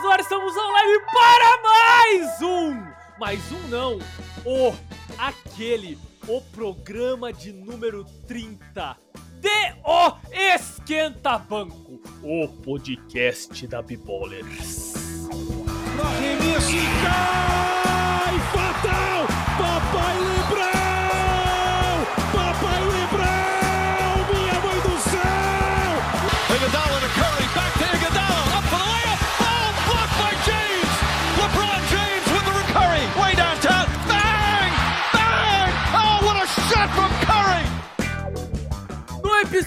estamos no ar, estamos online para mais um! Mais um não, o, aquele, o programa de número 30 de O Esquenta Banco, o podcast da Bibolers. Arremesso e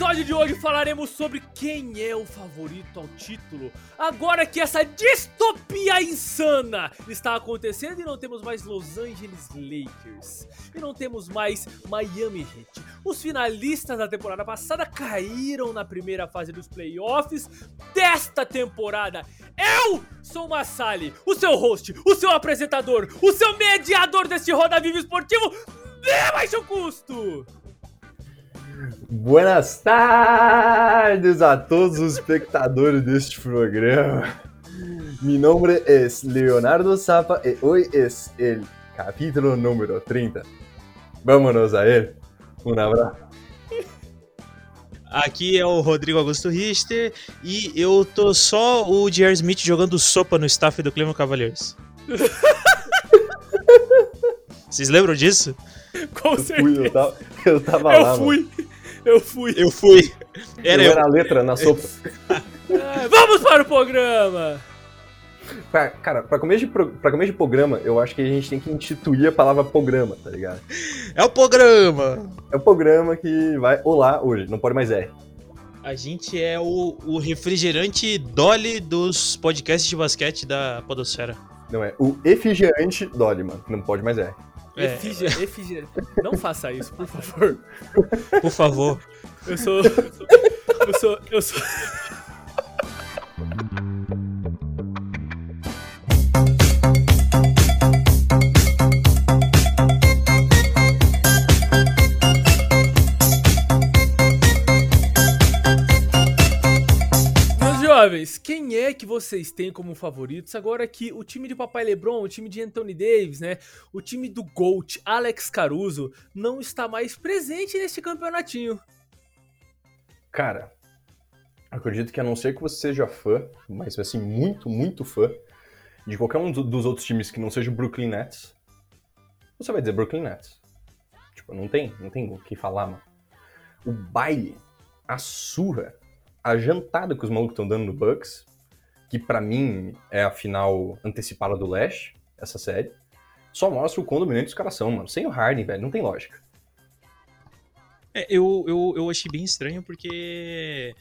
episódio de hoje falaremos sobre quem é o favorito ao título. Agora que essa distopia insana está acontecendo e não temos mais Los Angeles Lakers e não temos mais Miami Heat. Os finalistas da temporada passada caíram na primeira fase dos playoffs desta temporada. Eu sou o Massali, o seu host, o seu apresentador, o seu mediador deste Roda Viva Esportivo de baixo custo. Buenas tardes a todos os espectadores deste programa. Mi nombre es Leonardo Zappa y hoy es el capítulo número 30. Vámonos a él. Um abraço. Aqui é o Rodrigo Augusto Richter e eu tô só o J.R. Smith jogando sopa no staff do Cleveland Cavaliers. Vocês lembram disso? Com Eu fui, eu certeza. tava, eu tava Eu lá, mano. fui, eu fui. Eu fui. Eu Era eu. era a letra na sopa. Ah, Vamos para o programa! Pra- Cara, pra começo, de pro- pra começo de programa, eu acho que a gente tem que instituir a palavra programa, tá ligado? É o programa. É o programa que vai olá hoje, não pode mais R. A gente é o, o refrigerante Dolly dos podcasts de basquete da Podosfera. Não é o efigente Dolly, mano, não pode mais R. É. Efígie- efígie- Não faça isso, por favor. Por favor. Eu sou. Eu sou. Eu sou. Meus jovens, quem é que vocês têm como favoritos agora que o time de Papai LeBron, o time de Anthony Davis, né, o time do GOAT, Alex Caruso, não está mais presente neste campeonatinho? Cara, acredito que a não ser que você seja fã, mas assim, muito, muito fã, de qualquer um do- dos outros times que não seja o Brooklyn Nets, você vai dizer Brooklyn Nets. Tipo, não tem, não tem o que falar, mano. O baile, a surra, a jantada que os malucos estão dando no Bucks, que pra mim é a final antecipada do Leste, essa série, só mostra o quão dominante os caras são, mano. Sem o Harden, velho, não tem lógica. É, eu, eu, eu achei bem estranho porque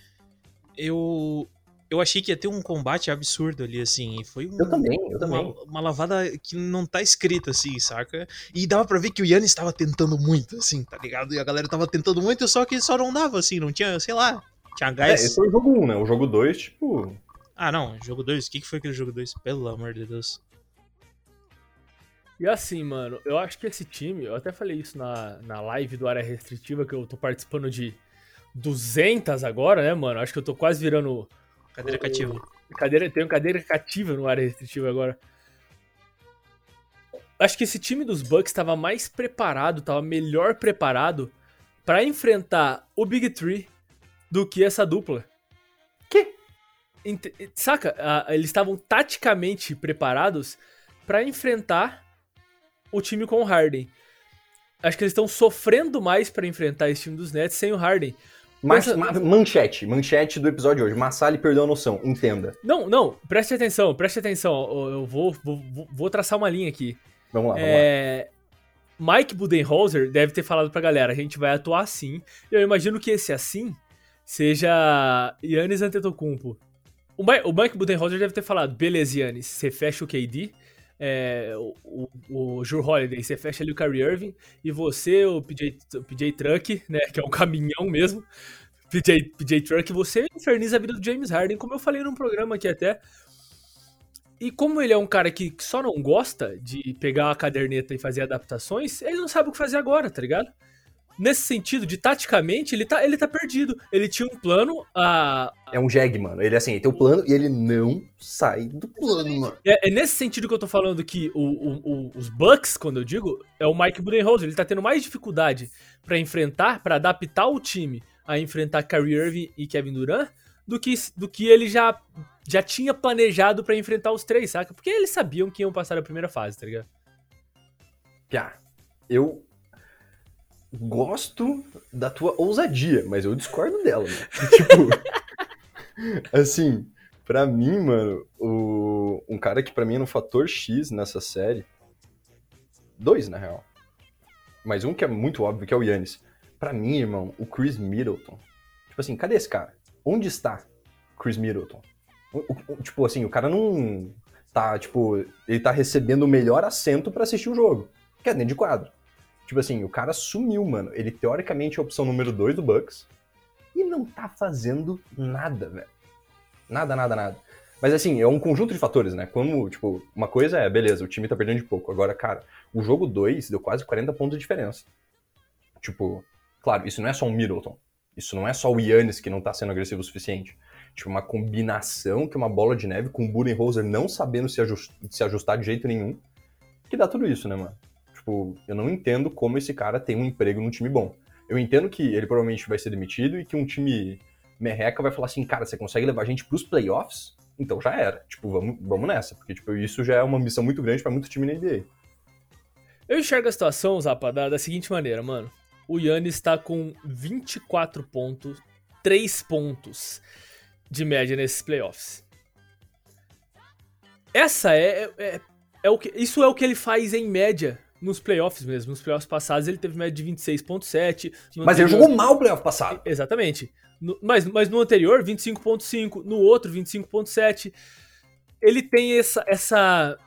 eu, eu achei que ia ter um combate absurdo ali, assim. E foi um, Eu também, eu também. uma, uma lavada que não tá escrita, assim, saca? E dava pra ver que o Yannis estava tentando muito, assim, tá ligado? E a galera tava tentando muito, só que só não dava, assim, não tinha, sei lá, tinha É, gás. esse foi o jogo 1, né? O jogo 2, tipo, Ah, não, jogo 2, o que, que foi aquele jogo 2? Pelo amor de Deus. E assim, mano, eu acho que esse time, eu até falei isso na, na live do Área Restritiva, que eu tô participando de 200 agora, né, mano? Acho que eu tô quase virando Cadeira cativa. Cadeira, tenho cadeira cativa no área restritiva agora. Acho que esse time dos Bucks estava mais preparado, estava melhor preparado para enfrentar o Big Three do que essa dupla. Que? Ent- Saca? Ah, Eles estavam taticamente preparados para enfrentar o time com o Harden. Acho que eles estão sofrendo mais para enfrentar esse time dos Nets sem o Harden. Mas, Pensa- ma- manchete, manchete do episódio de hoje. Massali perdeu a noção, entenda. Não, não, preste atenção, preste atenção. Eu vou, vou, vou- traçar uma linha aqui. Vamos lá, vamos lá. É, Mike Budenholzer deve ter falado pra galera, a gente vai atuar assim. Eu imagino que esse assim seja Yannis Antetokounmpo. O, Mi- o Mike Budenholzer deve ter falado, beleza, Yannis, você fecha o KD, é, o, o, o Holiday, você fecha ali o Kyrie Irving, e você, o PJ, o PJ Truck, né, que é um caminhão mesmo, PJ, PJ Truck, você inferniza a vida do James Harden, como eu falei num programa aqui até. E como ele é um cara que só não gosta de pegar uma caderneta e fazer adaptações, ele não sabe o que fazer agora, tá ligado? Nesse sentido, de taticamente, ele tá, ele tá perdido. Ele tinha um plano, a, É um jegue, mano. Ele assim, ele tem o plano e ele não sai do plano, mano. É, é nesse sentido que eu tô falando que o- o- o- os Bucks, quando eu digo, é o Mike Budenholzer. Ele tá tendo mais dificuldade pra enfrentar, pra adaptar o time a enfrentar Kyrie Irving e Kevin Durant do que, do que ele já, já tinha planejado pra enfrentar os três, saca? Porque eles sabiam que iam passar a primeira fase, tá ligado? Piá, eu gosto da tua ousadia, mas eu discordo dela, mano. tipo, assim, pra mim, mano, o, um cara que pra mim é no fator X nessa série, dois, na real, mas um que é muito óbvio, que é o Yannis. Pra mim, irmão, o Chris Middleton, tipo assim, cadê esse cara? Onde está Chris Middleton? O- o- o- tipo assim, o cara não tá, tipo, ele tá recebendo o melhor assento pra assistir o jogo, que é dentro de quadro. Tipo assim, o cara sumiu, mano. Ele teoricamente é a opção número 2 do Bucks e não tá fazendo nada, velho. Nada, nada, nada. Mas assim, é um conjunto de fatores, né? Como, tipo, uma coisa é, beleza, o time tá perdendo de pouco. Agora, cara, o jogo 2 deu quase 40 pontos de diferença. Tipo, claro, isso não é só um Middleton. Isso não é só o Yannis que não tá sendo agressivo o suficiente. Tipo, uma combinação que é uma bola de neve com o Budenholzer não sabendo se, ajus- se ajustar de jeito nenhum, que dá tudo isso, né, mano? Tipo, eu não entendo como esse cara tem um emprego num time bom. Eu entendo que ele provavelmente vai ser demitido e que um time merreca vai falar assim, cara, você consegue levar a gente pros playoffs? Então já era. Tipo, vamos, vamos nessa. Porque, tipo, isso já é uma missão muito grande pra muito time na NBA. Eu enxergo a situação, Zapa, da, da seguinte maneira, mano. O Yannis tá com 24 pontos, 3 pontos de média nesses playoffs. Essa é, é, é o que, isso é o que ele faz em média nos playoffs mesmo. Nos playoffs passados ele teve média de 26.7. no Mas ele anterior- jogou mal o playoff passado. Exatamente. No- mas, mas no anterior, 25.5, no outro, 25.7. Ele tem essa. essa...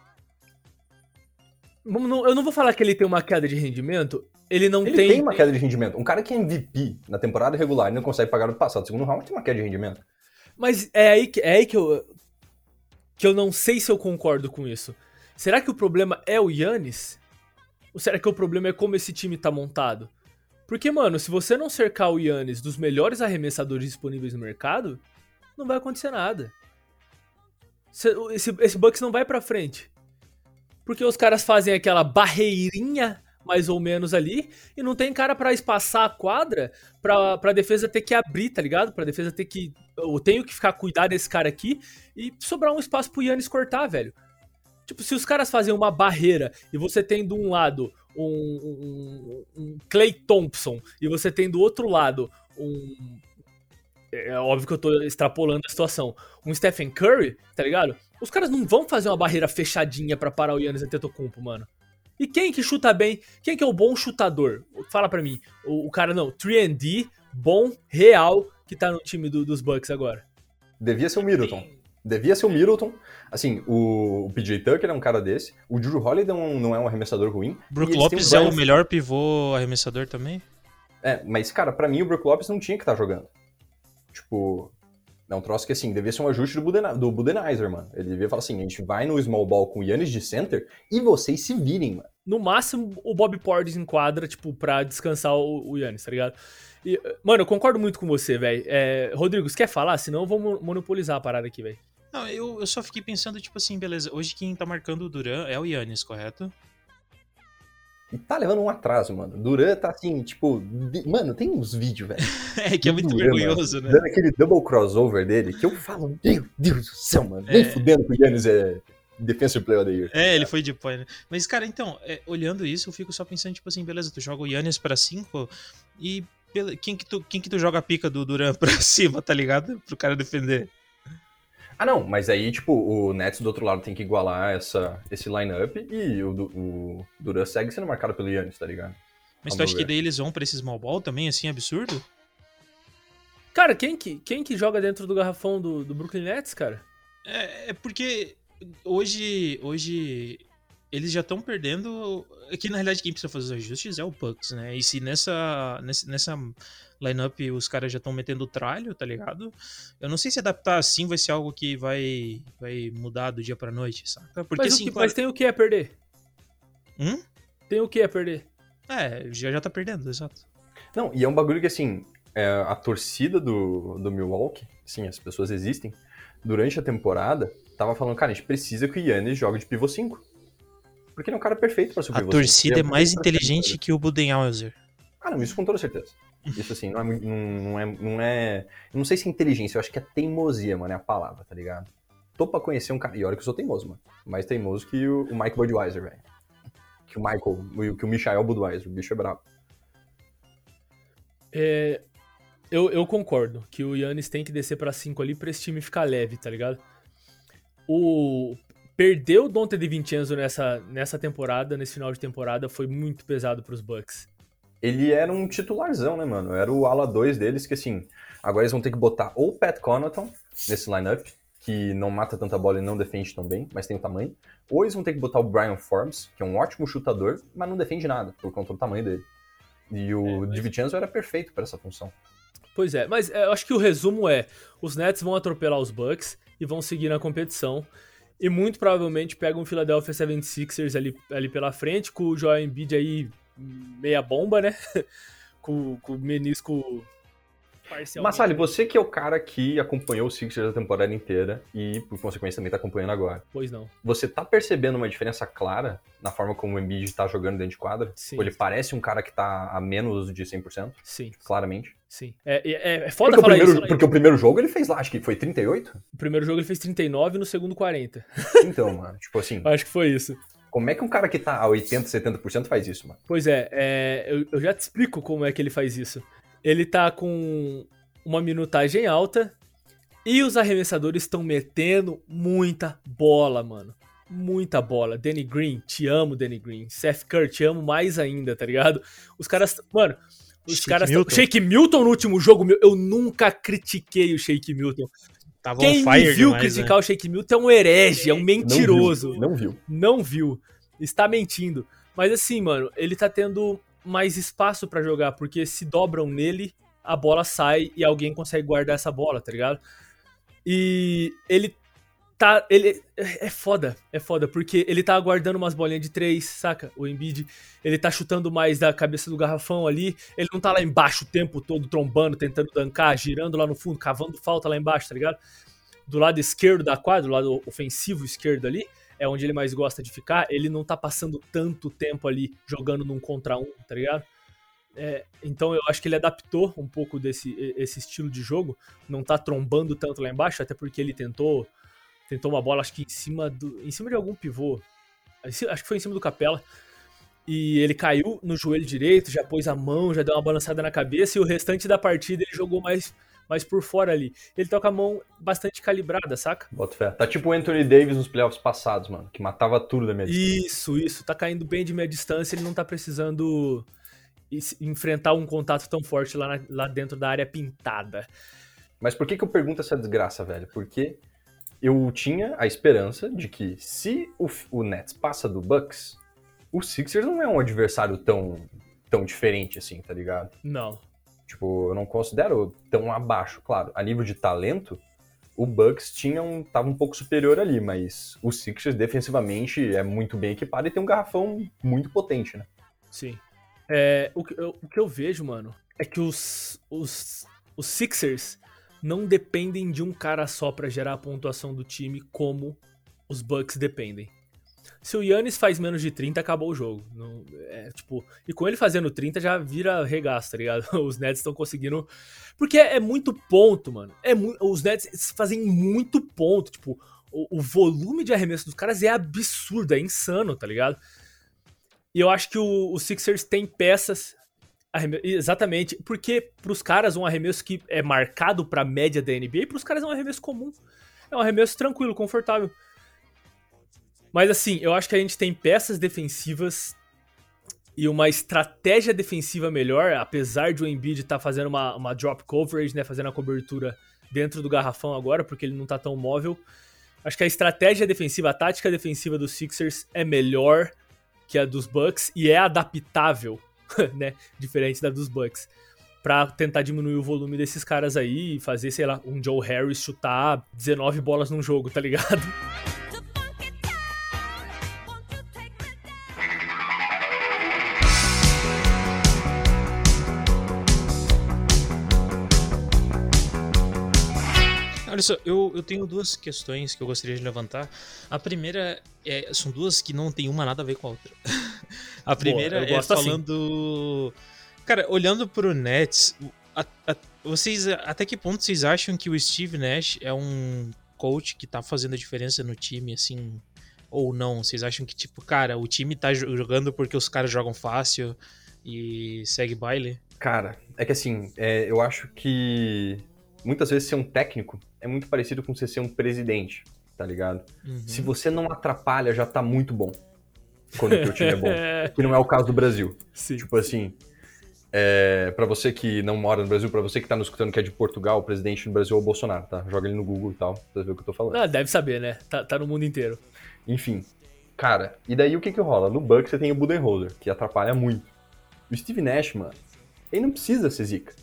Eu não vou falar que ele tem uma queda de rendimento. Ele não Ele tem. tem, uma queda de rendimento. Um cara que é MVP na temporada regular e não consegue pagar o passado. Segundo round tem uma queda de rendimento. Mas é aí, que, é aí que eu. Que eu não sei se eu concordo com isso. Será que o problema é o Yannis? Ou será que o problema é como esse time tá montado? Porque, mano, se você não cercar o Yannis dos melhores arremessadores disponíveis no mercado, não vai acontecer nada. Esse, esse Bucks não vai pra frente. Porque os caras fazem aquela barreirinha, mais ou menos, ali, e não tem cara pra espaçar a quadra pra, pra defesa ter que abrir, tá ligado? Pra defesa ter que. Eu tenho que ficar cuidado desse cara aqui e sobrar um espaço pro Yannis cortar, velho. Tipo, se os caras fazem uma barreira e você tem de um lado um, um, um Clay Thompson e você tem do outro lado um. É óbvio que eu tô extrapolando a situação. Um Stephen Curry, tá ligado? Os caras não vão fazer uma barreira fechadinha pra parar o Yannis Antetokounmpo, mano. E quem que chuta bem? Quem que é o bom chutador? Fala pra mim. O, o cara não, 3D, bom, real, que tá no time do- dos Bucks agora. Devia ser o Middleton. Devia ser o Middleton. Assim, o, o PJ Tucker é um cara desse. O Drew Holiday não, não é um arremessador ruim. Brook Lopes o é o melhor pivô arremessador também? É, mas, cara, pra mim o Brook Lopes não tinha que estar jogando. Tipo, é um troço que, assim, devia ser um ajuste do, Buden do Budenizer, mano. Ele devia falar assim, a gente vai no small ball com o Yannis de center e vocês se virem, mano. No máximo, o Bob Portis enquadra, tipo, pra descansar o, o Yannis, tá ligado? E, mano, eu concordo muito com você, velho. É, Rodrigo, você quer falar? Senão eu vou mo- monopolizar a parada aqui, velho. Não, eu, eu só fiquei pensando, tipo assim, beleza, hoje quem tá marcando o Duran é o Yannis, correto? E tá levando um atraso, mano. Duran tá assim, tipo. de- Mano, tem uns vídeos, velho. É, que é muito Duran, vergonhoso, mano, né? Dando aquele double crossover dele, que eu falo, meu Deus do céu, mano. Nem É. fudendo que o Yannis é Defensive Player of the Year. É, ele foi de point, né? Mas, cara, então, é, olhando isso, eu fico só pensando, tipo assim, beleza, tu joga o Yannis pra 5 e quem que, tu, quem que tu joga a pica do Duran pra cima, tá ligado? Pro cara defender. Ah, não, mas aí, tipo, o Nets do outro lado tem que igualar essa, esse lineup e o, o Duran segue sendo marcado pelo Yannis, tá ligado? Mas Ao tu acha meu que ver. daí eles vão pra esse small ball também, assim, absurdo? Cara, quem que, quem que joga dentro do garrafão do, do Brooklyn Nets, cara? É, é porque hoje, hoje eles já estão perdendo. Aqui na realidade quem precisa fazer os ajustes é o Bucks, né? E se nessa, nessa, nessa lineup os caras já estão metendo tralho, tá ligado? Eu não sei se adaptar assim vai ser algo que vai, vai mudar do dia pra noite, saca? Porque mas, o assim, que- claro- mas tem o que a perder? Hum? Tem o que a perder? É, já, já tá perdendo, exato. Não, e é um bagulho que, assim, é, a torcida do, do Milwaukee, sim, as pessoas existem, durante a temporada, tava falando, cara, a gente precisa que o Yannis jogue de pivô 5. Porque ele é um cara perfeito pra ser A 5. torcida Ele é mais inteligente que o Budenholzer. Ah, não, isso com toda certeza. Isso, assim, não é, muito- não, é, não é... Eu não sei se é inteligência, eu acho que é teimosia, mano, é a palavra, tá ligado? Tô pra conhecer um cara... E olha que eu sou teimoso, mano. Mais teimoso que o, o Mike Budweiser, velho. Que o Michael, o- que o Michael Budweiser, o bicho é brabo. É, eu, eu concordo que o Yannis tem que descer pra 5 ali pra esse time ficar leve, tá ligado? O perder o Dante DiVincenzo nessa, nessa temporada, nesse final de temporada, foi muito pesado pros Bucks. Ele era um titularzão, né, mano? Era o ala 2 deles, que assim, agora eles vão ter que botar ou o Pat Connaughton nesse lineup, que não mata tanta bola e não defende tão bem, mas tem o tamanho. Ou eles vão ter que botar o Brian Forbes, que é um ótimo chutador, mas não defende nada, por conta do tamanho dele. E o mas- DiVincenzo era perfeito para essa função. Pois é, mas é, eu acho que o resumo é: os Nets vão atropelar os Bucks e vão seguir na competição. E muito provavelmente pegam o Philadelphia 76ers ali, ali pela frente, com o Joel Embiid aí meia bomba, né? com, com o menisco. Massali, você que é o cara que acompanhou o Sixers a temporada inteira e, por consequência, também tá acompanhando agora. Pois não. Você tá percebendo uma diferença clara na forma como o Embiid tá jogando dentro de quadra? Sim. Ou ele parece um cara que tá a menos de 100%, Sim, claramente? sim. É, é, é foda Porque o, falar primeiro, isso. né? porque o primeiro jogo ele fez lá, acho que foi 38? O primeiro jogo ele fez 39 no segundo 40. Então, mano, tipo assim, Acho que foi isso. como é que um cara que tá a 80, 70% faz isso, mano? Pois é, é, eu, eu já te explico como é que ele faz isso. Ele tá com uma minutagem alta e os arremessadores estão metendo muita bola, mano. Muita bola. Danny Green, te amo, Danny Green. Seth Curry, te amo mais ainda, tá ligado? Os caras. Mano, os Shake caras. tão- Milton. Shake Milton no último jogo, meu, eu nunca critiquei o Shake Milton. Tava Quem me viu demais, criticar o Shake Milton é um herege, é um mentiroso Não viu. não viu, está mentindo. Mas assim, mano, ele tá tendo mais espaço pra jogar, porque se dobram nele, a bola sai e alguém consegue guardar essa bola, tá ligado? E ele tá. Ele é foda, é foda, porque ele tá aguardando umas bolinhas de três, saca? O Embiid, ele tá chutando mais da cabeça do garrafão ali, ele não tá lá embaixo o tempo todo trombando, tentando dancar, girando lá no fundo, cavando falta lá embaixo, tá ligado? Do lado esquerdo da quadra, do lado ofensivo esquerdo ali, é onde ele mais gosta de ficar, ele não tá passando tanto tempo ali jogando num contra um, tá ligado? É, então eu acho que ele adaptou um pouco desse esse estilo de jogo, não tá trombando tanto lá embaixo, até porque ele tentou tentou uma bola acho que em cima do em cima de algum pivô, acho que foi em cima do Capela. E ele caiu no joelho direito, já pôs a mão, já deu uma balançada na cabeça e o restante da partida ele jogou mais mais por fora ali. Ele tá com a mão bastante calibrada, saca? Bota fé. Tá tipo o Anthony Davis nos playoffs passados, mano, que matava tudo da minha distância. Isso, isso. Tá caindo bem de meia distância, ele não tá precisando enfrentar um contato tão forte lá, na- lá dentro da área pintada. Mas por que que eu pergunto essa desgraça, velho? Porque eu tinha a esperança de que se o, o Nets passa do Bucks, o Sixers não é um adversário tão, tão diferente assim, tá ligado? Não. Tipo, eu não considero tão abaixo, claro. A nível de talento, o Bucks tinha um, tava um pouco superior ali, mas o Sixers defensivamente é muito bem equipado e tem um garrafão muito potente, né? Sim. É, o, que eu, o que eu vejo, mano, é que os, os, os Sixers não dependem de um cara só pra gerar a pontuação do time como os Bucks dependem. Se o Yannis faz menos de 30, acabou o jogo. Não, é, tipo, e com ele fazendo 30 já vira regaço, tá ligado? Os Nets estão conseguindo. Porque é muito ponto, mano. É mu... Os Nets fazem muito ponto. Tipo, o, o volume de arremesso dos caras é absurdo, é insano, tá ligado? E eu acho que o, o Sixers tem peças. Exatamente, porque pros caras um arremesso que é marcado pra média da NBA, pros caras é um arremesso comum. É um arremesso tranquilo, confortável. Mas assim, eu acho que a gente tem peças defensivas e uma estratégia defensiva melhor, apesar de o Embiid estar fazendo uma, uma drop coverage, né, fazendo a cobertura dentro do garrafão agora, porque ele não tá tão móvel. Acho que a estratégia defensiva, a tática defensiva dos Sixers é melhor que a dos Bucks e é adaptável, né, diferente da dos Bucks, Pra tentar diminuir o volume desses caras aí e fazer, sei lá, um Joe Harris chutar 19 bolas num jogo, tá ligado? Olha só, eu, eu tenho duas questões que eu gostaria de levantar. A primeira é, são duas que não tem uma nada a ver com a outra. a primeira eu é assim. falando. Cara, olhando pro Nets, a- a- vocês até que ponto vocês acham que o Steve Nash é um coach que tá fazendo a diferença no time, assim, ou não? Vocês acham que, tipo, cara, o time tá jo- jogando porque os caras jogam fácil e segue baile? Cara, é que assim, é, eu acho que muitas vezes ser um técnico é muito parecido com você ser um presidente, tá ligado? Uhum. Se você não atrapalha, já tá muito bom. Quando o teu time é bom. Que não é o caso do Brasil. Sim. Tipo assim, é, para você que não mora no Brasil, pra você que tá nos escutando que é de Portugal, o presidente do Brasil é o Bolsonaro, tá? Joga ele no Google e tal, pra ver o que eu tô falando. Ah, deve saber, né? Tá, tá no mundo inteiro. Enfim, cara, e daí o que que rola? No Bucks você tem o Budenholzer, que atrapalha muito. O Steve Nash, mano, ele não precisa ser zica.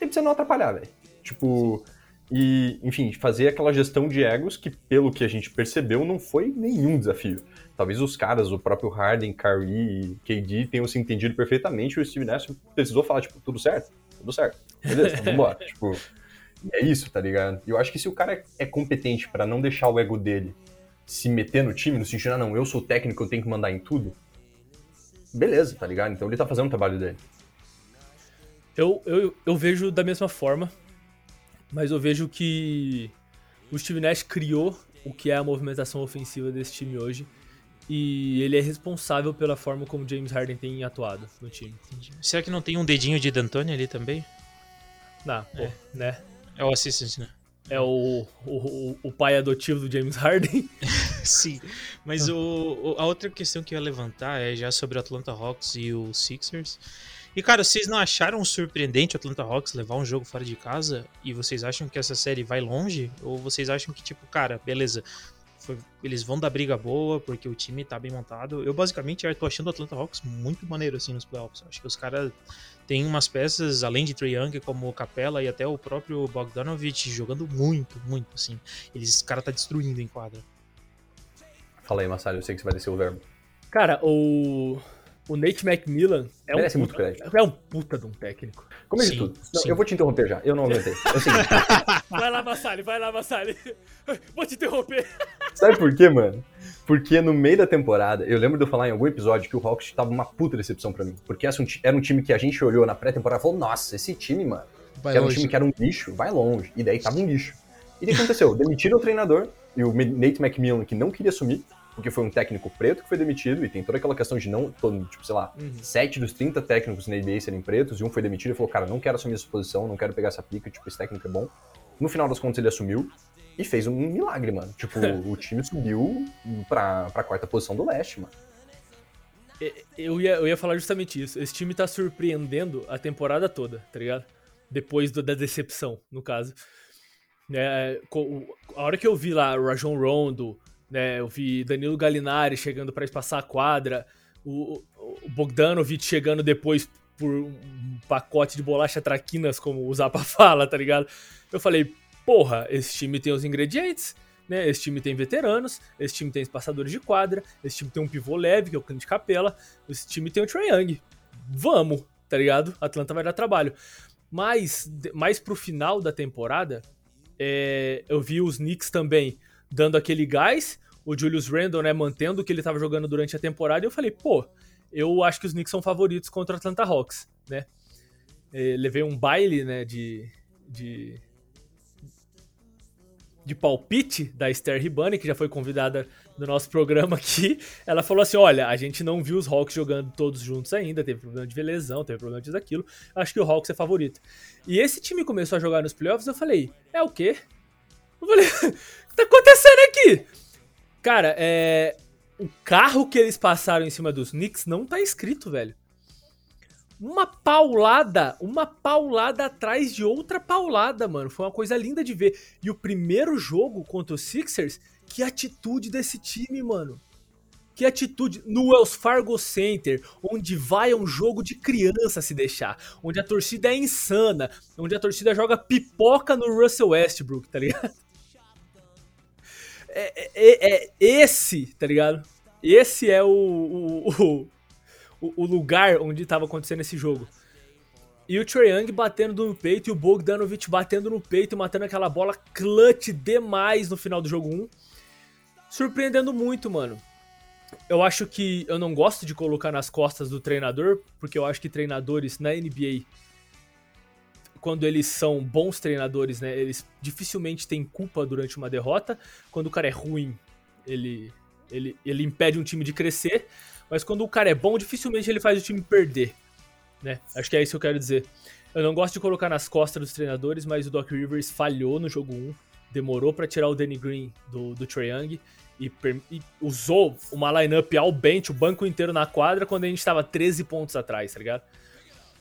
Ele precisa não atrapalhar, velho. Tipo, e, enfim, fazer aquela gestão de egos que, pelo que a gente percebeu, não foi nenhum desafio. Talvez os caras, o próprio Harden, Kyrie e KD tenham se entendido perfeitamente e o Steve Nash precisou falar, tipo, tudo certo? Tudo certo. Beleza, vambora. tipo, é isso, tá ligado? Eu acho que se o cara é competente pra não deixar o ego dele se meter no time, no sentido, ah, não, eu sou técnico, eu tenho que mandar em tudo, beleza, tá ligado? Então ele tá fazendo o trabalho dele. Eu, eu, eu vejo da mesma forma, mas eu vejo que o Steve Nash criou o que é a movimentação ofensiva desse time hoje. E ele é responsável pela forma como James Harden tem atuado no time. Será que não tem um dedinho de D'Antoni ali também? Não, pô, É. né? É o assistant, né? É o, o, o- pai adotivo do James Harden. Sim, mas o- a outra questão que eu ia levantar é já sobre o Atlanta Hawks e o Sixers. E, cara, vocês não acharam surpreendente o Atlanta Hawks levar um jogo fora de casa? E vocês acham que essa série vai longe? Ou vocês acham que, tipo, cara, beleza, foi- eles vão dar briga boa porque o time tá bem montado? Eu, basicamente, eu tô achando o Atlanta Hawks muito maneiro, assim, nos playoffs. Acho que os caras têm umas peças, além de Trae Young, como o Capella e até o próprio Bogdanovich, jogando muito, muito, assim. Eles, o cara tá destruindo em quadra. Fala aí, Massalho, eu sei que você vai descer o verbo. Cara, o, o Nate McMillan é um, muito puta, crédito. é um puta de um técnico. Sim, de tudo. Não, eu vou te interromper já, eu não aguentei. É o seguinte, Vai lá, Massali, vai lá, Massali. Vou te interromper. sabe por quê, mano? Porque no meio da temporada, eu lembro de eu falar em algum episódio que o Hawks tava uma puta decepção pra mim. Porque era um time que a gente olhou na pré-temporada e falou, nossa, esse time, mano, Vai que era um time que era um lixo, vai longe. E daí tava um lixo. E o que aconteceu? Demitiram o treinador, e o Nate McMillan, que não queria assumir, porque foi um técnico preto que foi demitido, e tem toda aquela questão de não, todo, tipo, sei lá, sete dos 30 técnicos na NBA serem pretos, e um foi demitido e falou, cara, não quero assumir essa posição, não quero pegar essa pica, tipo, esse técnico é bom. No final das contas, ele assumiu e fez um milagre, mano. Tipo, o time subiu pra, pra quarta posição do leste, mano. Eu ia, eu ia falar justamente isso. Esse time tá surpreendendo a temporada toda, tá ligado? Depois do- da decepção, no caso. É, o- a hora que eu vi lá o Rajon Rondo, né, eu vi Danilo Gallinari chegando pra espaçar a quadra, o, o Bogdanovic chegando depois por um pacote de bolacha traquinas, como o Zapa fala, tá ligado? Eu falei, porra, esse time tem os ingredientes, né? Esse time tem veteranos, esse time tem espaçadores de quadra, esse time tem um pivô leve, que é o Clint Capela, esse time tem o Trae Young. Vamos, tá ligado? Atlanta vai dar trabalho. Mas, mais pro final da temporada, é, eu vi os Knicks também dando aquele gás, o Julius Randle, né, mantendo o que ele tava jogando durante a temporada, e eu falei, pô, eu acho que os Knicks são favoritos contra o Atlanta Hawks, né? É, levei um baile, né, de, de de palpite da Esther Ribani, que já foi convidada no nosso programa aqui. Ela falou assim: olha, a gente não viu os Hawks jogando todos juntos ainda, teve problema de lesão, teve problema disso aquilo. Acho que o Hawks é favorito. E esse time começou a jogar nos playoffs, eu falei: é o quê? Eu falei: o que tá acontecendo aqui? Cara, é. O carro que eles passaram em cima dos Knicks não tá escrito, velho. Uma paulada, uma paulada atrás de outra paulada, mano. Foi uma coisa linda de ver. E o primeiro jogo contra os Sixers, que atitude desse time, mano. Que atitude no Wells Fargo Center, onde vai um jogo de criança se deixar, onde a torcida é insana, onde a torcida joga pipoca no Russell Westbrook, tá ligado? É, é- é esse, tá ligado? Esse é o, o, o, o- lugar onde tava acontecendo esse jogo. E o Trae Young batendo no peito e o Bogdanovic batendo no peito matando aquela bola clutch demais no final do jogo 1. Surpreendendo muito, mano. Eu acho que eu não gosto de colocar nas costas do treinador, porque eu acho que treinadores na NBA, quando eles são bons treinadores, né, eles dificilmente têm culpa durante uma derrota. Quando o cara é ruim, ele, ele, ele impede um time de crescer. Mas quando o cara é bom, dificilmente ele faz o time perder. Né? Acho que é isso que eu quero dizer. Eu não gosto de colocar nas costas dos treinadores, mas o Doc Rivers falhou no jogo 1. Demorou para tirar o Danny Green do, do Trae Young e, e, usou uma lineup ao bench, o banco inteiro na quadra, quando a gente estava 13 pontos atrás, tá ligado?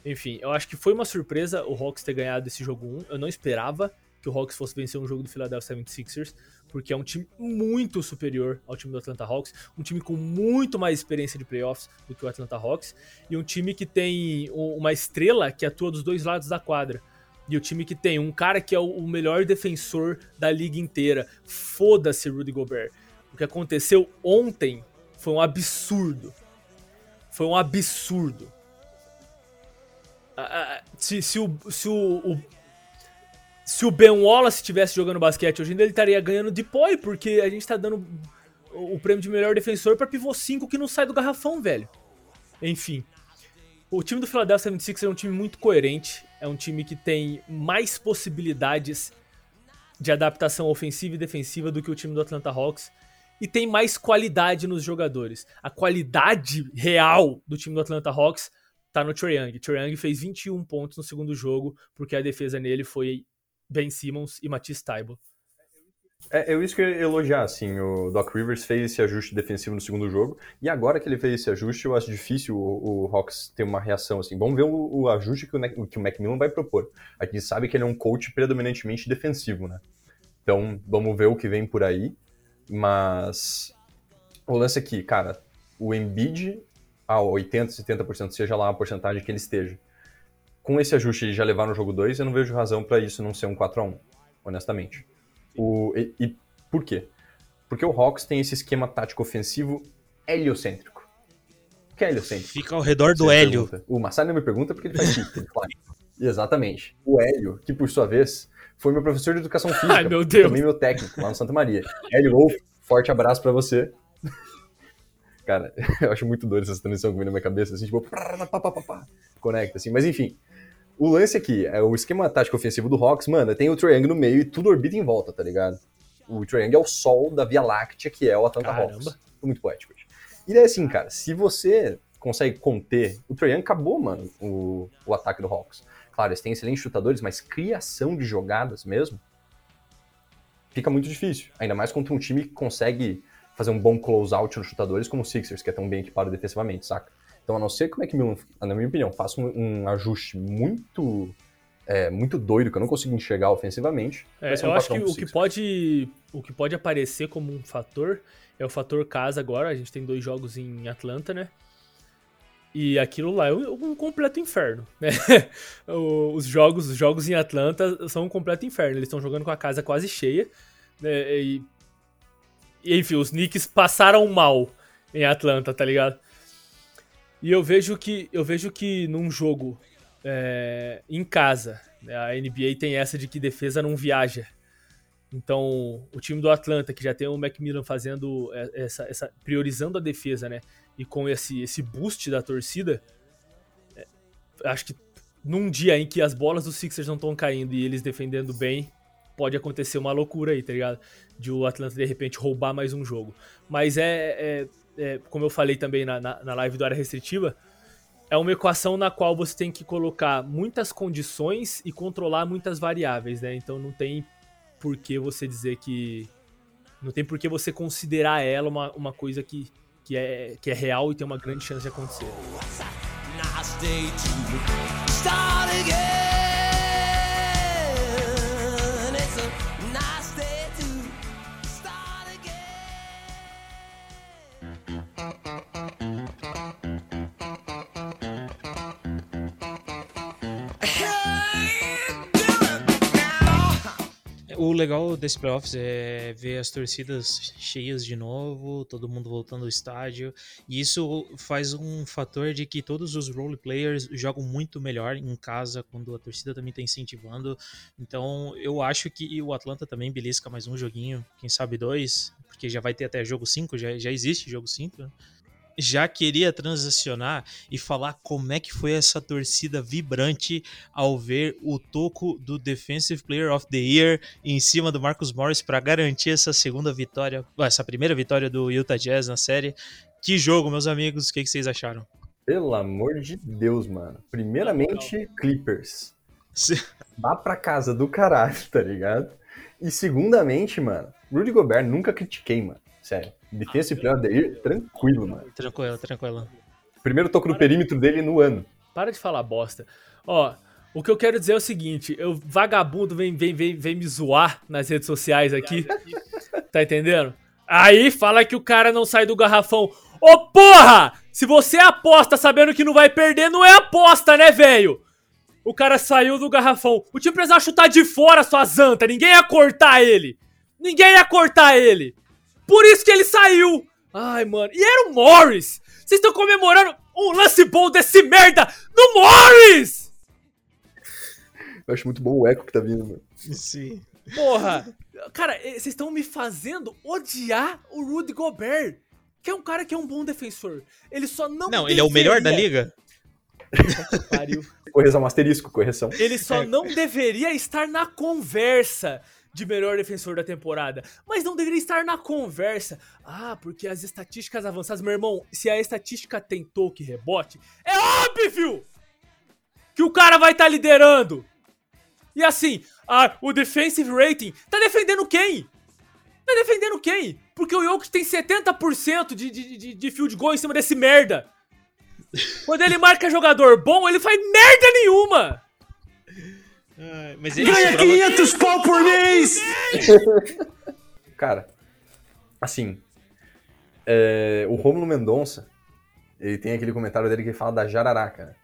Enfim, eu acho que foi uma surpresa o Hawks ter ganhado esse jogo 1. Eu não esperava que o Hawks fosse vencer um jogo do Philadelphia 76ers, porque é um time muito superior ao time do Atlanta Hawks, um time com muito mais experiência de playoffs do que o Atlanta Hawks, e um time que tem uma estrela que atua dos dois lados da quadra. E o time que tem um cara que é o melhor defensor da liga inteira. Foda-se, Rudy Gobert. O que aconteceu ontem foi um absurdo. Foi um absurdo. Se, se, o, se o, o se o Ben Wallace estivesse jogando basquete hoje dia, ele estaria ganhando de poi, porque a gente tá dando o prêmio de melhor defensor para pivô 5 que não sai do garrafão, velho. Enfim. O time do Philadelphia 76 é um time muito coerente, é um time que tem mais possibilidades de adaptação ofensiva e defensiva do que o time do Atlanta Hawks e tem mais qualidade nos jogadores. A qualidade real do time do Atlanta Hawks tá no Trae Young. Trae Young fez 21 pontos no segundo jogo porque a defesa nele foi Ben Simmons e Matisse Taibo. É, eu isso que eu ia elogiar, assim, o Doc Rivers fez esse ajuste defensivo no segundo jogo, e agora que ele fez esse ajuste, eu acho difícil o, o Hawks ter uma reação, assim. Vamos ver o, o ajuste que o, que o Macmillan vai propor. A gente sabe que ele é um coach predominantemente defensivo, né? Então, vamos ver o que vem por aí, mas o lance aqui, cara, o Embiid a 80%, 70%, seja lá a porcentagem que ele esteja, com esse ajuste de já levar no jogo 2, eu não vejo razão para isso não ser um 4 a 1 honestamente. O, e, e, por quê? Porque o Hawks tem esse esquema tático ofensivo heliocêntrico. O que é heliocêntrico? Fica ao redor do hélio. Pergunta. O Massari não me pergunta porque ele faz isso. fala. Exatamente. O hélio, que por sua vez foi meu professor de educação física. Ai, meu Deus. Também meu técnico lá no Santa Maria. Hélio Wolf, forte abraço para você. Cara, eu acho muito doido essa transição que vem na minha cabeça, assim, tipo, conecta, assim. Mas enfim, o lance aqui, é o esquema tático ofensivo do Hawks, mano, tem o Triangle no meio e tudo orbita em volta, tá ligado? O Triangle é o sol da Via Láctea, que é o Atlanta Caramba. Hawks. Muito poético. E daí assim, cara, se você consegue conter, o Triangle acabou, mano, o, o ataque do Hawks. Claro, eles têm excelentes chutadores, mas criação de jogadas mesmo fica muito difícil. Ainda mais contra um time que consegue fazer um bom close-out nos chutadores como o Sixers, que é tão bem equipado defensivamente, saca? Então, a não ser que o Macmillan, na minha opinião, faça um, um ajuste muito é, muito doido que eu não consigo enxergar ofensivamente. É, um eu acho que o que, pode, o que pode aparecer como um fator é o fator casa agora. A gente tem dois jogos em Atlanta, né? E aquilo lá é um completo inferno, né? os jogos, os jogos em Atlanta são um completo inferno. Eles estão jogando com a casa quase cheia, né? E enfim, os Knicks passaram mal em Atlanta, tá ligado? E eu vejo que eu vejo que num jogo é, em casa, né, a NBA tem essa de que defesa não viaja. Então, o time do Atlanta, que já tem o Macmillan fazendo é, essa, essa priorizando a defesa, né? E com esse, esse boost da torcida, é, acho que num dia em que as bolas dos Sixers não estão caindo e eles defendendo bem, pode acontecer uma loucura aí, tá ligado? De o Atlanta de repente roubar mais um jogo. Mas é, é é, como eu falei também na, na, na live do área restritiva, é uma equação na qual você tem que colocar muitas condições e controlar muitas variáveis, né? Então não tem por que você dizer que. Não tem por que você considerar ela uma, uma coisa que, que, é, que é real e tem uma grande chance de acontecer. O legal desse playoffs é ver as torcidas cheias de novo, todo mundo voltando ao estádio. E isso faz um fator de que todos os role players jogam muito melhor em casa quando a torcida também está incentivando. Então eu acho que o Atlanta também belisca mais um joguinho, quem sabe dois, porque já vai ter até jogo 5, já, já existe jogo 5. Já queria transicionar e falar como é que foi essa torcida vibrante ao ver o toco do Defensive Player of the Year em cima do Marcus Morris para garantir essa segunda vitória, essa primeira vitória do Utah Jazz na série. Que jogo, meus amigos, o que, que vocês acharam? Pelo amor de Deus, mano. Primeiramente, Clippers. Vá pra casa do caralho, tá ligado? E segundamente, mano, Rudy Gobert nunca critiquei, mano. Sério. Defensive Player of the Year, tranquilo, mano. Tranquilo, tranquilo. Primeiro toco no perímetro dele no ano. Para de falar bosta. Ó, o que eu quero dizer é o seguinte: eu vagabundo vem, vem, vem, vem me zoar nas redes sociais aqui. tá entendendo? Aí fala que o cara não sai do garrafão. Ô porra! Se você aposta sabendo que não vai perder, não é aposta, né, velho? O cara saiu do garrafão. O time precisava chutar de fora sua zanta. Ninguém ia cortar ele. Ninguém ia cortar ele. Por isso que ele saiu. Ai, mano. E era o Morris. Vocês estão comemorando um lance bom desse merda no Morris! Eu acho muito bom o eco que tá vindo, mano. Sim. Porra. Cara, vocês estão me fazendo odiar o Rudy Gobert. Que é um cara que é um bom defensor. Ele só não. Não, ele é o melhor da liga? Pariu. Correção, asterisco, correção. Ele só é. não deveria estar na conversa de melhor defensor da temporada, mas não deveria estar na conversa. Ah, porque as estatísticas avançadas, meu irmão, se a estatística tem toque rebote, é óbvio que o cara vai estar tá liderando. E assim, o defensive rating tá defendendo quem? Tá defendendo quem? Porque o Jokic tem 70% de, de, de, de field goal em cima desse merda. Quando ele marca jogador bom, ele faz merda nenhuma. Mas ele Ganha 500 pau por mês! Cara, assim, é, o Romulo Mendonça, ele tem aquele comentário dele que fala da jararaca, né?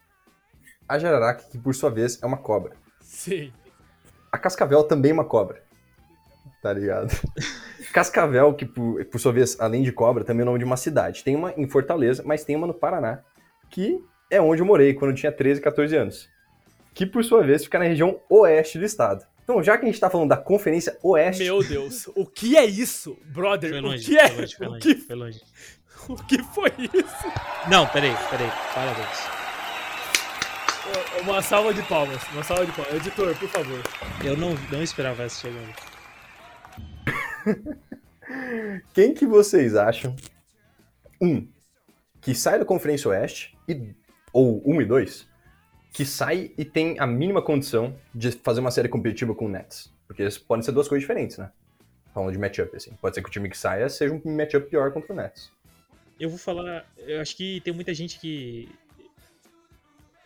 A jararaca, que por sua vez é uma cobra. Sim. A cascavel também é uma cobra. Tá ligado? Cascavel, que por, por sua vez, além de cobra, também é o nome de uma cidade. Tem uma em Fortaleza, mas tem uma no Paraná, que é onde eu morei quando eu tinha 13, 14 anos que por sua vez fica na região oeste do estado. Então, já que a gente tá falando da Conferência Oeste. Meu Deus, o que é isso, brother? Foi longe, o que é? Foi longe, foi longe, o, que... foi longe. o que foi isso? Não, peraí, peraí. Parabéns. Uma salva de palmas, uma salva de palmas. Editor, por favor. Eu não, não esperava essa chegando. Quem que vocês acham? Um, que sai da Conferência Oeste, e, ou um e dois, que sai e tem a mínima condição de fazer uma série competitiva com o Nets. Porque podem ser duas coisas diferentes, né? Falando de matchup, assim. Pode ser que o time que saia seja um matchup pior contra o Nets. Eu vou falar. Eu acho que tem muita gente que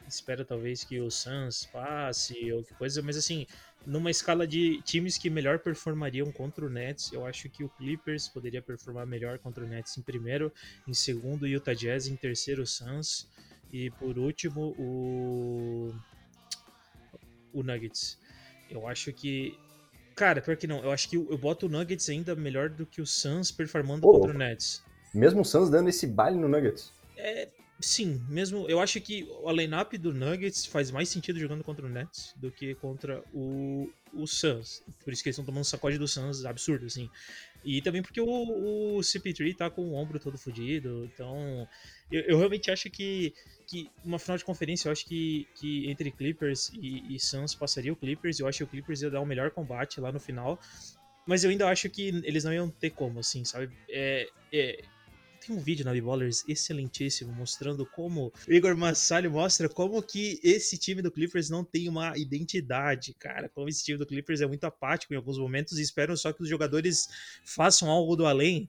espera talvez que o Suns passe ou que coisa, mas assim, numa escala de times que melhor performariam contra o Nets, eu acho que o Clippers poderia performar melhor contra o Nets em primeiro, em segundo o Utah Jazz, em terceiro o Suns. E por último, o. O Nuggets. Eu acho que. Cara, pior que não. Eu acho que eu boto o Nuggets ainda melhor do que o Suns performando contra o Nets. Mesmo o Suns dando esse baile no Nuggets. É, sim, mesmo. Eu acho que a lineup do Nuggets faz mais sentido jogando contra o Nets do que contra o, o Suns. Por isso que eles estão tomando sacode do Suns absurdo, assim. E também porque o, o CP3 tá com o ombro todo fodido. Então, eu, eu, realmente acho que, que uma final de conferência, eu acho que, que entre Clippers e, e Suns passaria o Clippers. Eu acho que o Clippers ia dar um melhor combate lá no final. Mas eu ainda acho que eles não iam ter como, assim, sabe? É, é, tem um vídeo na B-Ballers excelentíssimo mostrando como Igor Massalho mostra como que esse time do Clippers não tem uma identidade, cara. Como esse time do Clippers é muito apático em alguns momentos e esperam só que os jogadores façam algo do além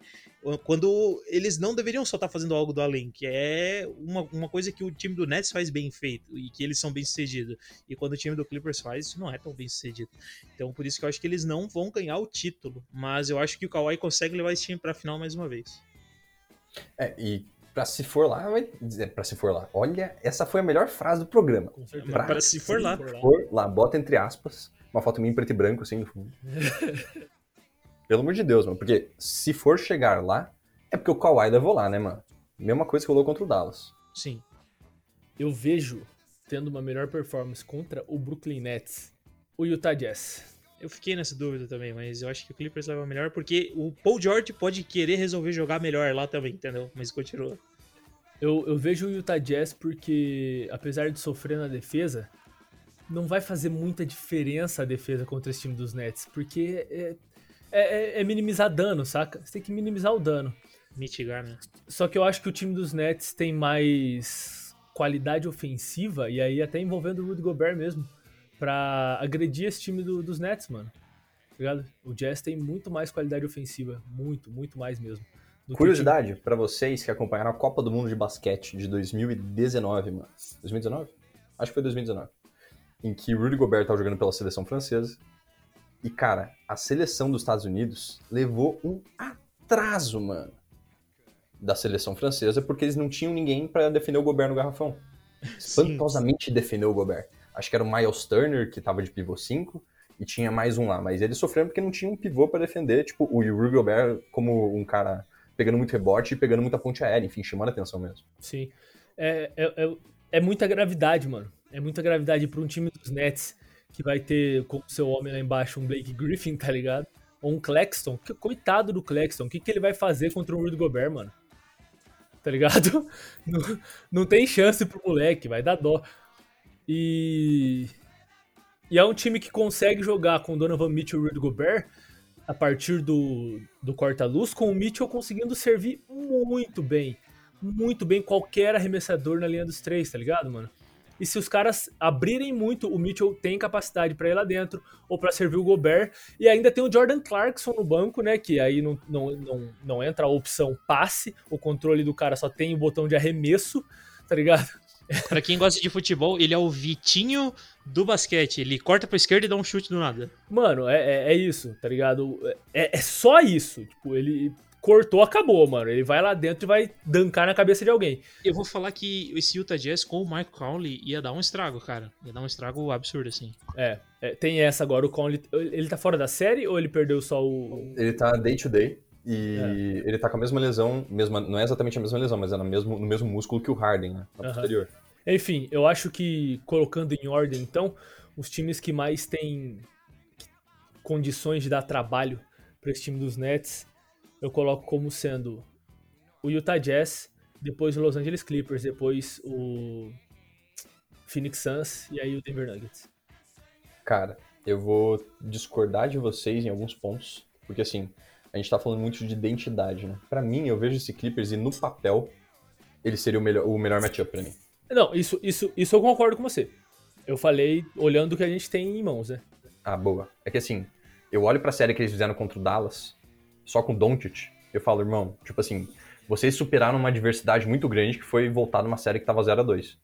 quando eles não deveriam só estar tá fazendo algo do além, que é uma, uma coisa que o time do Nets faz bem feito e que eles são bem sucedidos. E quando o time do Clippers faz, isso não é tão bem sucedido. Então por isso que eu acho que eles não vão ganhar o título, mas eu acho que o Kawhi consegue levar esse time para a final mais uma vez. É, e pra se for lá, vai dizer, pra se for lá. Olha, essa foi a melhor frase do programa. Pra, pra se for lá. For lá, bota entre aspas. uma foto minha em preto e branco, assim, no fundo. Pelo amor de Deus, mano. Porque se for chegar lá, é porque o Kawhi levou lá, né, mano? Mesma coisa que rolou contra o Dallas. Sim. Eu vejo tendo uma melhor performance contra o Brooklyn Nets, o Utah Jazz. Eu fiquei nessa dúvida também, mas eu acho que o Clippers leva melhor porque o Paul George pode querer resolver jogar melhor lá também, entendeu? Mas continua. Eu, eu vejo o Utah Jazz porque, apesar de sofrer na defesa, não vai fazer muita diferença a defesa contra esse time dos Nets, porque é, é, é minimizar dano, saca? Você tem que minimizar o dano. Mitigar, né? Só que eu acho que o time dos Nets tem mais qualidade ofensiva, e aí até envolvendo o Rudy Gobert mesmo, pra agredir esse time do- dos Nets, mano. Tá ligado? O Jazz tem muito mais qualidade ofensiva, muito, muito mais mesmo. Curiosidade pra vocês que acompanharam a Copa do Mundo de Basquete de 2019, mano. 2019? Acho que foi 2019. Em que o Rudy Gobert tava jogando pela seleção francesa. E, cara, a seleção dos Estados Unidos levou um atraso, mano, da seleção francesa, porque eles não tinham ninguém pra defender o Gobert no garrafão. Espantosamente defendeu o Gobert. Acho que era o Miles Turner, que tava de pivô 5, e tinha mais um lá. Mas eles sofreram porque não tinha um pivô pra defender, tipo, o Rudy Gobert como um cara pegando muito rebote e pegando muita ponte aérea, enfim, chamando a atenção mesmo. Sim. É, é, é, é muita gravidade, mano. É muita gravidade pra um time dos Nets que vai ter como seu homem lá embaixo um Blake Griffin, tá ligado? Ou um Claxton. Que, coitado do Claxton. O que, que ele vai fazer contra o Rudy Gobert, mano? Tá ligado? Não, não tem chance pro moleque, vai dar dó. E. E é um time que consegue jogar com Donovan Mitchell e Rudy Gobert a partir do, do corta-luz, com o Mitchell conseguindo servir muito bem. Muito bem qualquer arremessador na linha dos três, tá ligado, mano? E se os caras abrirem muito, o Mitchell tem capacidade pra ir lá dentro ou pra servir o Gobert. E ainda tem o Jordan Clarkson no banco, né? Que aí não, não, não, não entra a opção passe, o controle do cara só tem o botão de arremesso, tá ligado? Pra quem gosta de futebol, ele é o Vitinho do basquete. Ele corta pra esquerda e dá um chute do nada. Mano, é, é, é isso, tá ligado? É, é só isso. Tipo, ele cortou, acabou, mano. Ele vai lá dentro e vai dancar na cabeça de alguém. Eu vou falar que esse Utah Jazz com o Mike Conley ia dar um estrago, cara. Ia dar um estrago absurdo, assim. É, é, tem essa agora. O Conley, ele tá fora da série ou ele perdeu só o. Ele tá day to day e ele tá com a mesma lesão, mesma, não é exatamente a mesma lesão, mas é no mesmo, no mesmo músculo que o Harden, né? Na Aham. posterior. Enfim, eu acho que colocando em ordem, então, os times que mais têm condições de dar trabalho para esse time dos Nets, eu coloco como sendo o Utah Jazz, depois o Los Angeles Clippers, depois o Phoenix Suns e aí o Denver Nuggets. Cara, eu vou discordar de vocês em alguns pontos, porque assim, a gente tá falando muito de identidade, né? Pra mim, eu vejo esse Clippers e no papel, ele seria o melhor, o melhor matchup pra mim. Não, isso, isso, isso eu concordo com você. Eu falei olhando o que a gente tem em mãos, né? Ah, boa. É que assim, eu olho pra série que eles fizeram contra o Dallas, só com o Doncic, eu falo, irmão, tipo assim, vocês superaram uma diversidade muito grande que foi voltar numa série que tava 0 a 2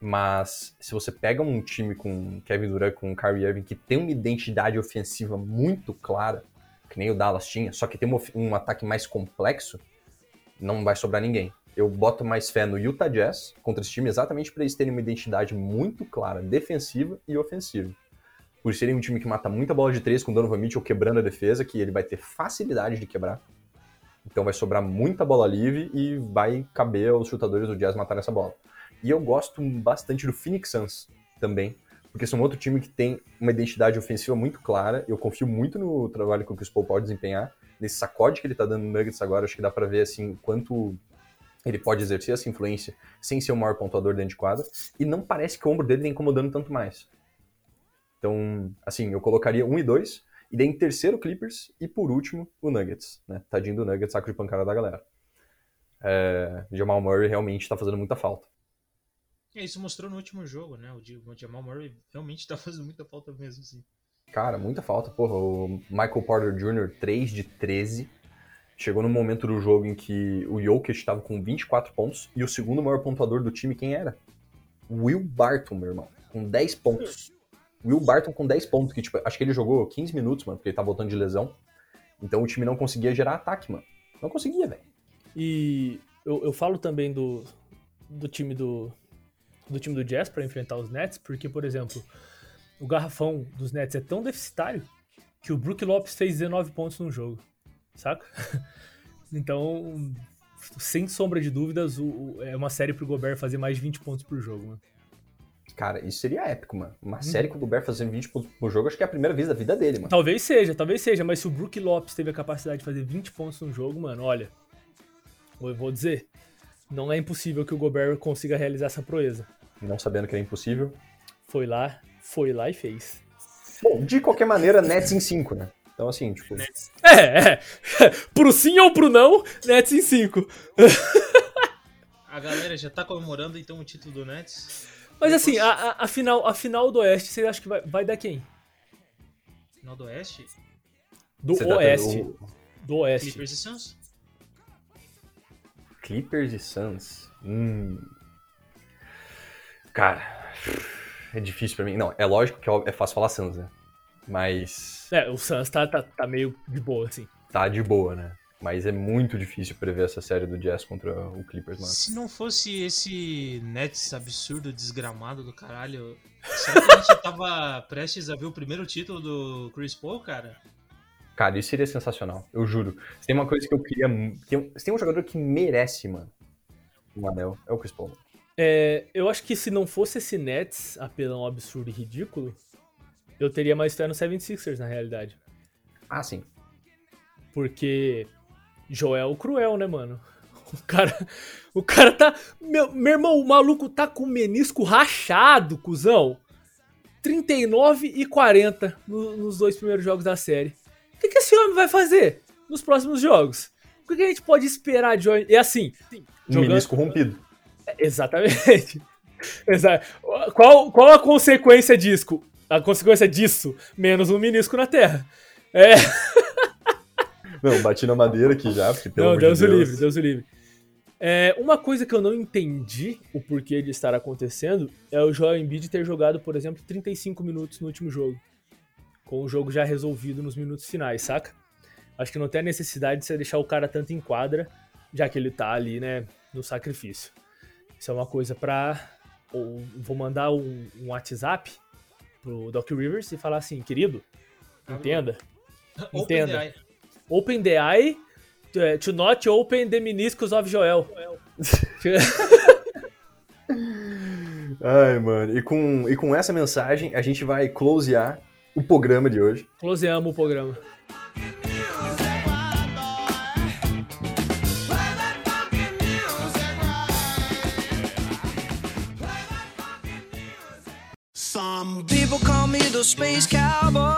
Mas se você pega um time com Kevin Durant, com Kyrie Irving, que tem uma identidade ofensiva muito clara, que nem o Dallas tinha, só que tem um, um ataque mais complexo, não vai sobrar ninguém. Eu boto mais fé no Utah Jazz contra esse time exatamente para eles terem uma identidade muito clara, defensiva e ofensiva. Por serem um time que mata muita bola de três com o Donovan Mitchell quebrando a defesa, que ele vai ter facilidade de quebrar. Então vai sobrar muita bola livre e vai caber aos chutadores do Jazz matar essa bola. E eu gosto bastante do Phoenix Suns também, porque são outro time que tem uma identidade ofensiva muito clara. Eu confio muito no trabalho que o Chris Paul pode desempenhar. Nesse sacode que ele tá dando no Nuggets agora, acho que dá pra ver assim quanto ele pode exercer essa influência sem ser o maior pontuador dentro de quadra. E não parece que o ombro dele tá incomodando tanto mais. Então, assim, eu colocaria um e dois. E daí em terceiro Clippers e por último o Nuggets, né? Tadinho do Nuggets, saco de pancada da galera. É, Jamal Murray realmente tá fazendo muita falta. É, isso mostrou no último jogo, né? O Jamal Murray realmente tá fazendo muita falta mesmo, assim. Cara, muita falta. Porra, o Michael Porter Jr., 3 de 13. Chegou no momento do jogo em que o Jokic estava com 24 pontos e o segundo maior pontuador do time, quem era? Will Barton, meu irmão, com 10 pontos. Will Barton com 10 pontos, que tipo, acho que ele jogou 15 minutos, mano, porque ele tá voltando de lesão. Então o time não conseguia gerar ataque, mano. Não conseguia, velho. E eu, eu falo também do, do time do, do time do Jazz para enfrentar os Nets, porque, por exemplo, o garrafão dos Nets é tão deficitário que o Brook Lopes fez 19 pontos num jogo, saca? então, sem sombra de dúvidas, o, o, é uma série pro Gobert fazer mais de 20 pontos por jogo, mano. Cara, isso seria épico, mano. Uma hum. série com o Gobert fazendo 20 pontos por jogo, acho que é a primeira vez da vida dele, mano. Talvez seja, talvez seja, mas se o Brook Lopes teve a capacidade de fazer 20 pontos num jogo, mano, olha, eu vou dizer, não é impossível que o Gobert consiga realizar essa proeza. Não sabendo que era impossível. Foi lá, foi lá e fez. Bom, de qualquer maneira, Nets em 5, né? Então, assim, tipo. Nets. É, é. pro sim ou pro não, Nets em 5. a galera já tá comemorando então o título do Nets. Mas assim, a, a, a, final, a final do Oeste, você acha que vai, vai dar quem? Final do Oeste? Do você Oeste. Do Oeste. Clippers e Suns? Clippers e Suns? Hum. Cara, é difícil pra mim. Não, é lógico que é fácil falar Suns, né? Mas. É, o Suns tá, tá, tá meio de boa, assim. Tá de boa, né? Mas é muito difícil prever essa série do Jazz contra o Clippers, mano. Se não fosse esse Nets absurdo, desgramado do caralho, será que a gente tava prestes a ver o primeiro título do Chris Paul, cara? Cara, isso seria sensacional, eu juro. Se tem uma coisa que eu queria. Tem, se tem um jogador que merece, mano, um anel, é o Chris Paul. É, eu acho que se não fosse esse Nets apelão absurdo e ridículo, eu teria mais fé no 76ers, na realidade. Ah, sim. Porque Joel Cruel, né, mano? O cara, o cara tá. Meu, meu irmão, o maluco tá com o menisco rachado, cuzão. 39 e 40 no, nos dois primeiros jogos da série. O que, que esse homem vai fazer nos próximos jogos? O que, que a gente pode esperar de É assim. Um jogando... menisco rompido. Exatamente. Exato. Qual, qual a consequência disso? A consequência disso? Menos um menisco na Terra. É. Não, bati na madeira aqui já, porque pelo Não, Deus de o livre, Deus o livre. É, uma coisa que eu não entendi o porquê de estar acontecendo é o Joel Embiid ter jogado, por exemplo, 35 minutos no último jogo. Com o jogo já resolvido nos minutos finais, saca? Acho que não tem a necessidade de você deixar o cara tanto em quadra, já que ele tá ali, né, no sacrifício. Isso é uma coisa pra. Ou vou mandar um, um WhatsApp pro Doc Rivers e falar assim, querido, entenda. Entenda. Open the eye uh, to not open the meniscus of Joel. Ai, mano. E com, e com essa mensagem, a gente vai closear o programa de hoje. Closeamos o programa. The space cowboy.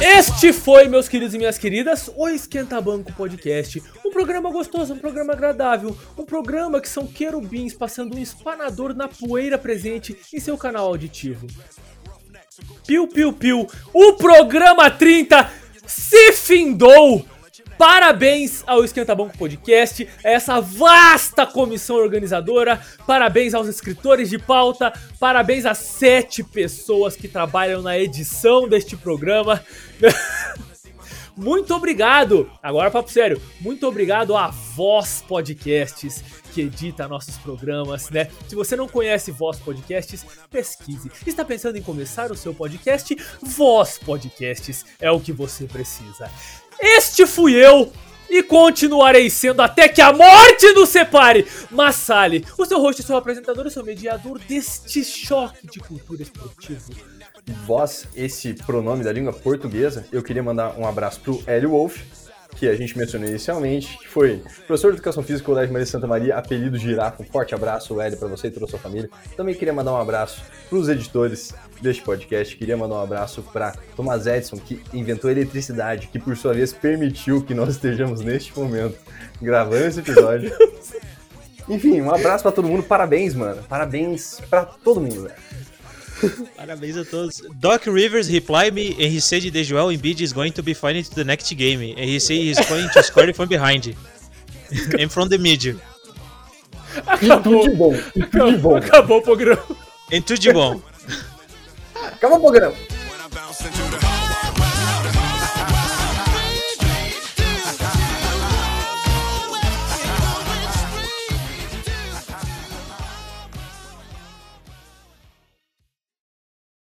Este foi, meus queridos e minhas queridas, o Esquenta Banco Podcast. Um programa gostoso, um programa agradável, um programa que são querubins passando um espanador na poeira presente em seu canal auditivo. Piu, piu, piu. O programa 30 se findou! Parabéns ao Esquenta Banco Podcast, a essa vasta comissão organizadora, parabéns aos escritores de pauta, parabéns às sete pessoas que trabalham na edição deste programa. Muito obrigado! Agora, papo sério, muito obrigado a Voz Podcasts, que edita nossos programas, né? Se você não conhece Voz Podcasts, pesquise. Está pensando em começar o seu podcast? Voz Podcasts é o que você precisa. Este fui eu e continuarei sendo até que a morte nos separe. Massali, o seu host, seu apresentador, o seu mediador deste choque de cultura esportiva. Voz, esse pronome da língua portuguesa, eu queria mandar um abraço pro Hélio Wolf, que a gente mencionou inicialmente, que foi professor de Educação Física do Colégio Maria Santa Maria, apelido Girafa. Um forte abraço, Hélio, para você e toda a sua família. Também queria mandar um abraço para os editores deste podcast. Queria mandar um abraço para Thomas Edison, que inventou a eletricidade, que por sua vez permitiu que nós estejamos neste momento gravando esse episódio. Enfim, um abraço para todo mundo. Parabéns, mano. Parabéns para todo mundo, velho. Parabéns a todos. Doc Rivers replied me and he said that Joel Embiid is going to be fine to the next game. And he said he's going to score from behind. and from the middle. Acabou. Tudo de bom. Tudo de bom. Acabou o programa. E tudo de bom. Acabou o programa.